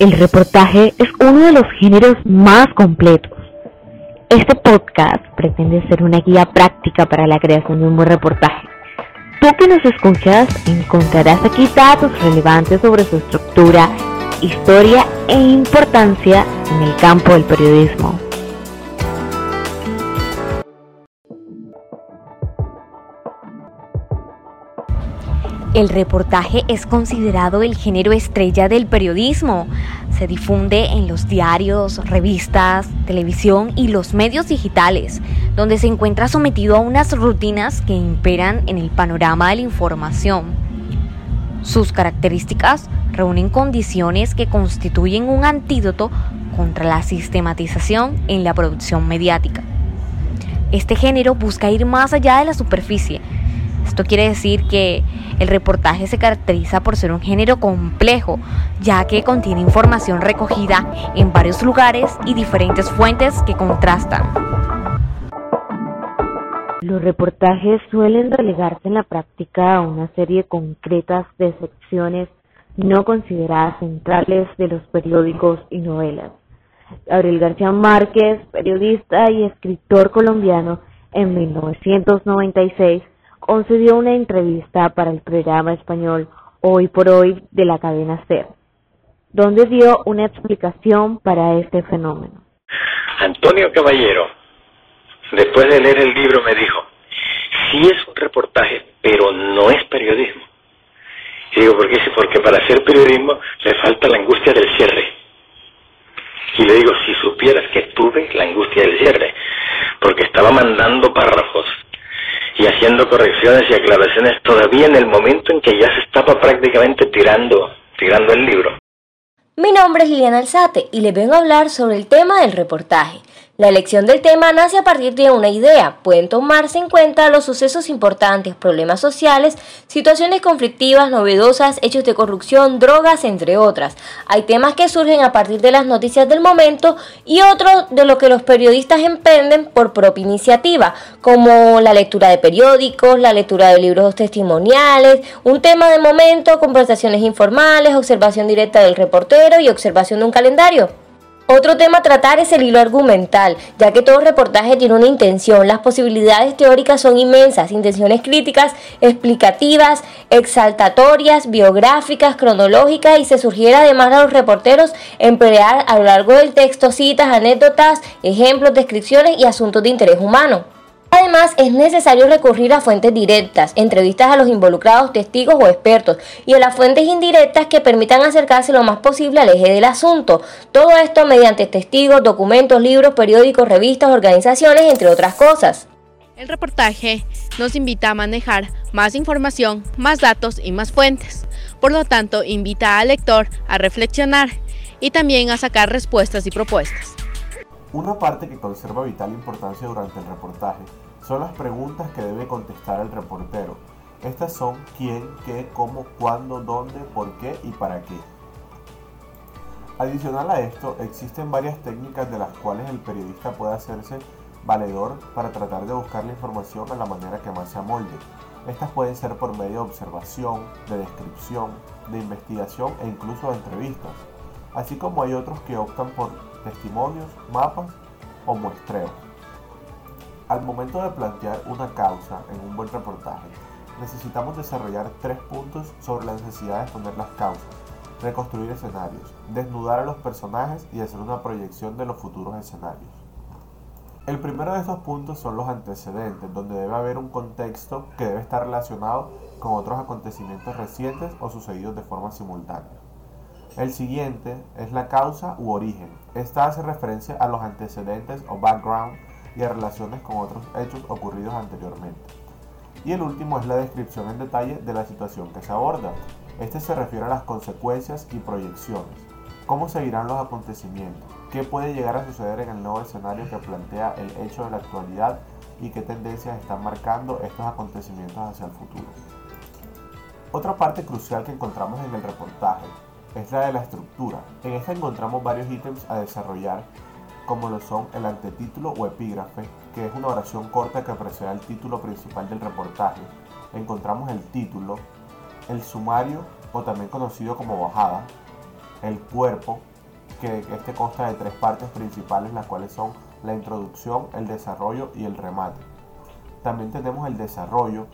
El reportaje es uno de los géneros más completos. Este podcast pretende ser una guía práctica para la creación de un buen reportaje. Tú que nos escuchas encontrarás aquí datos relevantes sobre su estructura, historia e importancia en el campo del periodismo. El reportaje es considerado el género estrella del periodismo. Se difunde en los diarios, revistas, televisión y los medios digitales, donde se encuentra sometido a unas rutinas que imperan en el panorama de la información. Sus características reúnen condiciones que constituyen un antídoto contra la sistematización en la producción mediática. Este género busca ir más allá de la superficie. Esto quiere decir que el reportaje se caracteriza por ser un género complejo, ya que contiene información recogida en varios lugares y diferentes fuentes que contrastan. Los reportajes suelen relegarse en la práctica a una serie concreta de secciones no consideradas centrales de los periódicos y novelas. Gabriel García Márquez, periodista y escritor colombiano, en 1996 concedió una entrevista para el programa español Hoy por Hoy de la cadena SER, donde dio una explicación para este fenómeno. Antonio Caballero, después de leer el libro, me dijo, sí es un reportaje, pero no es periodismo. Y digo, ¿por qué? Porque para hacer periodismo le falta la angustia del cierre. Y le digo, si supieras que tuve la angustia del cierre, porque estaba mandando párrafos y haciendo correcciones y aclaraciones todavía en el momento en que ya se estaba prácticamente tirando, tirando el libro. Mi nombre es Liliana Alzate y les vengo a hablar sobre el tema del reportaje. La elección del tema nace a partir de una idea. Pueden tomarse en cuenta los sucesos importantes, problemas sociales, situaciones conflictivas, novedosas, hechos de corrupción, drogas, entre otras. Hay temas que surgen a partir de las noticias del momento y otros de lo que los periodistas emprenden por propia iniciativa, como la lectura de periódicos, la lectura de libros testimoniales, un tema de momento, conversaciones informales, observación directa del reportero y observación de un calendario. Otro tema a tratar es el hilo argumental, ya que todo reportaje tiene una intención. Las posibilidades teóricas son inmensas, intenciones críticas, explicativas, exaltatorias, biográficas, cronológicas y se sugiere además a los reporteros emplear a lo largo del texto citas, anécdotas, ejemplos, descripciones y asuntos de interés humano. Además, es necesario recurrir a fuentes directas, entrevistas a los involucrados, testigos o expertos, y a las fuentes indirectas que permitan acercarse lo más posible al eje del asunto. Todo esto mediante testigos, documentos, libros, periódicos, revistas, organizaciones, entre otras cosas. El reportaje nos invita a manejar más información, más datos y más fuentes. Por lo tanto, invita al lector a reflexionar y también a sacar respuestas y propuestas. Una parte que conserva vital importancia durante el reportaje son las preguntas que debe contestar el reportero. Estas son quién, qué, cómo, cuándo, dónde, por qué y para qué. Adicional a esto, existen varias técnicas de las cuales el periodista puede hacerse valedor para tratar de buscar la información a la manera que más se amolde. Estas pueden ser por medio de observación, de descripción, de investigación e incluso de entrevistas, así como hay otros que optan por testimonios, mapas o muestreos. Al momento de plantear una causa en un buen reportaje, necesitamos desarrollar tres puntos sobre la necesidad de exponer las causas, reconstruir escenarios, desnudar a los personajes y hacer una proyección de los futuros escenarios. El primero de esos puntos son los antecedentes, donde debe haber un contexto que debe estar relacionado con otros acontecimientos recientes o sucedidos de forma simultánea. El siguiente es la causa u origen. Esta hace referencia a los antecedentes o background y a relaciones con otros hechos ocurridos anteriormente. Y el último es la descripción en detalle de la situación que se aborda. Este se refiere a las consecuencias y proyecciones. ¿Cómo seguirán los acontecimientos? ¿Qué puede llegar a suceder en el nuevo escenario que plantea el hecho de la actualidad y qué tendencias están marcando estos acontecimientos hacia el futuro? Otra parte crucial que encontramos en el reportaje es la de la estructura. En esta encontramos varios ítems a desarrollar, como lo son el antetítulo o epígrafe, que es una oración corta que precede al título principal del reportaje. Encontramos el título, el sumario o también conocido como bajada, el cuerpo, que este consta de tres partes principales, las cuales son la introducción, el desarrollo y el remate. También tenemos el desarrollo,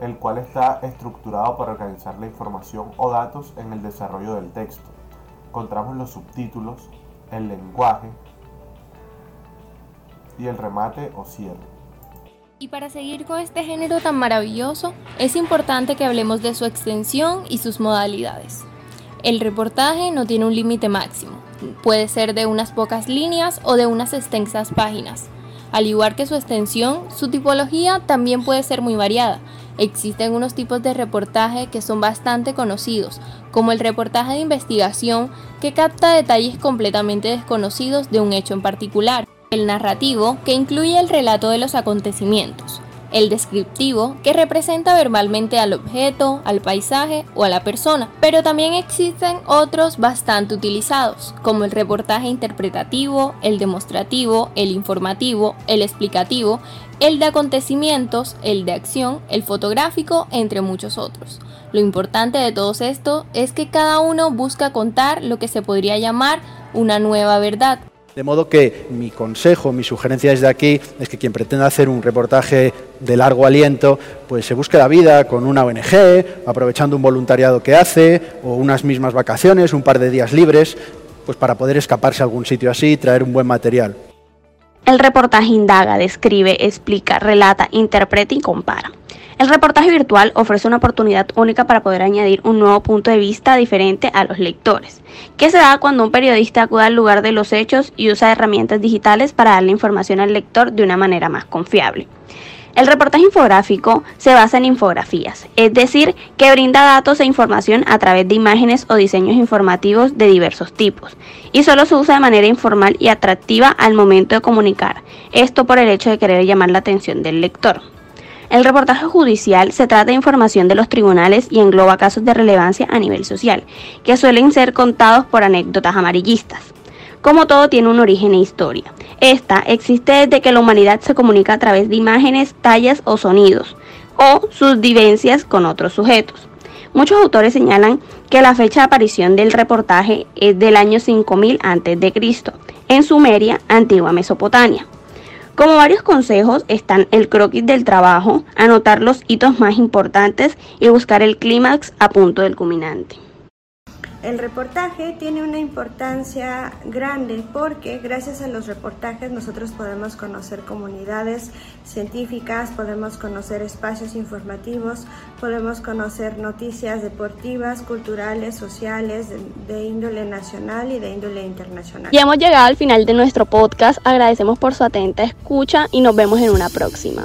el cual está estructurado para organizar la información o datos en el desarrollo del texto. Encontramos los subtítulos, el lenguaje y el remate o cierre. Y para seguir con este género tan maravilloso, es importante que hablemos de su extensión y sus modalidades. El reportaje no tiene un límite máximo, puede ser de unas pocas líneas o de unas extensas páginas. Al igual que su extensión, su tipología también puede ser muy variada. Existen unos tipos de reportaje que son bastante conocidos, como el reportaje de investigación que capta detalles completamente desconocidos de un hecho en particular, el narrativo que incluye el relato de los acontecimientos, el descriptivo, que representa verbalmente al objeto, al paisaje o a la persona, pero también existen otros bastante utilizados, como el reportaje interpretativo, el demostrativo, el informativo, el explicativo, el de acontecimientos, el de acción, el fotográfico, entre muchos otros. Lo importante de todos esto es que cada uno busca contar lo que se podría llamar una nueva verdad, de modo que mi consejo, mi sugerencia desde aquí es que quien pretenda hacer un reportaje de largo aliento, pues se busque la vida con una ONG, aprovechando un voluntariado que hace, o unas mismas vacaciones, un par de días libres, pues para poder escaparse a algún sitio así y traer un buen material. El reportaje indaga, describe, explica, relata, interpreta y compara. El reportaje virtual ofrece una oportunidad única para poder añadir un nuevo punto de vista diferente a los lectores, que se da cuando un periodista acude al lugar de los hechos y usa herramientas digitales para darle información al lector de una manera más confiable. El reportaje infográfico se basa en infografías, es decir, que brinda datos e información a través de imágenes o diseños informativos de diversos tipos, y solo se usa de manera informal y atractiva al momento de comunicar, esto por el hecho de querer llamar la atención del lector. El reportaje judicial se trata de información de los tribunales y engloba casos de relevancia a nivel social, que suelen ser contados por anécdotas amarillistas. Como todo tiene un origen e historia. Esta existe desde que la humanidad se comunica a través de imágenes, tallas o sonidos, o sus vivencias con otros sujetos. Muchos autores señalan que la fecha de aparición del reportaje es del año 5000 a.C., en Sumeria, antigua Mesopotamia. Como varios consejos están el croquis del trabajo, anotar los hitos más importantes y buscar el clímax a punto del culminante. El reportaje tiene una importancia grande porque gracias a los reportajes nosotros podemos conocer comunidades científicas, podemos conocer espacios informativos, podemos conocer noticias deportivas, culturales, sociales, de, índole nacional y de índole internacional. Y hemos llegado al final de nuestro podcast, agradecemos por su atenta escucha y nos vemos en una próxima.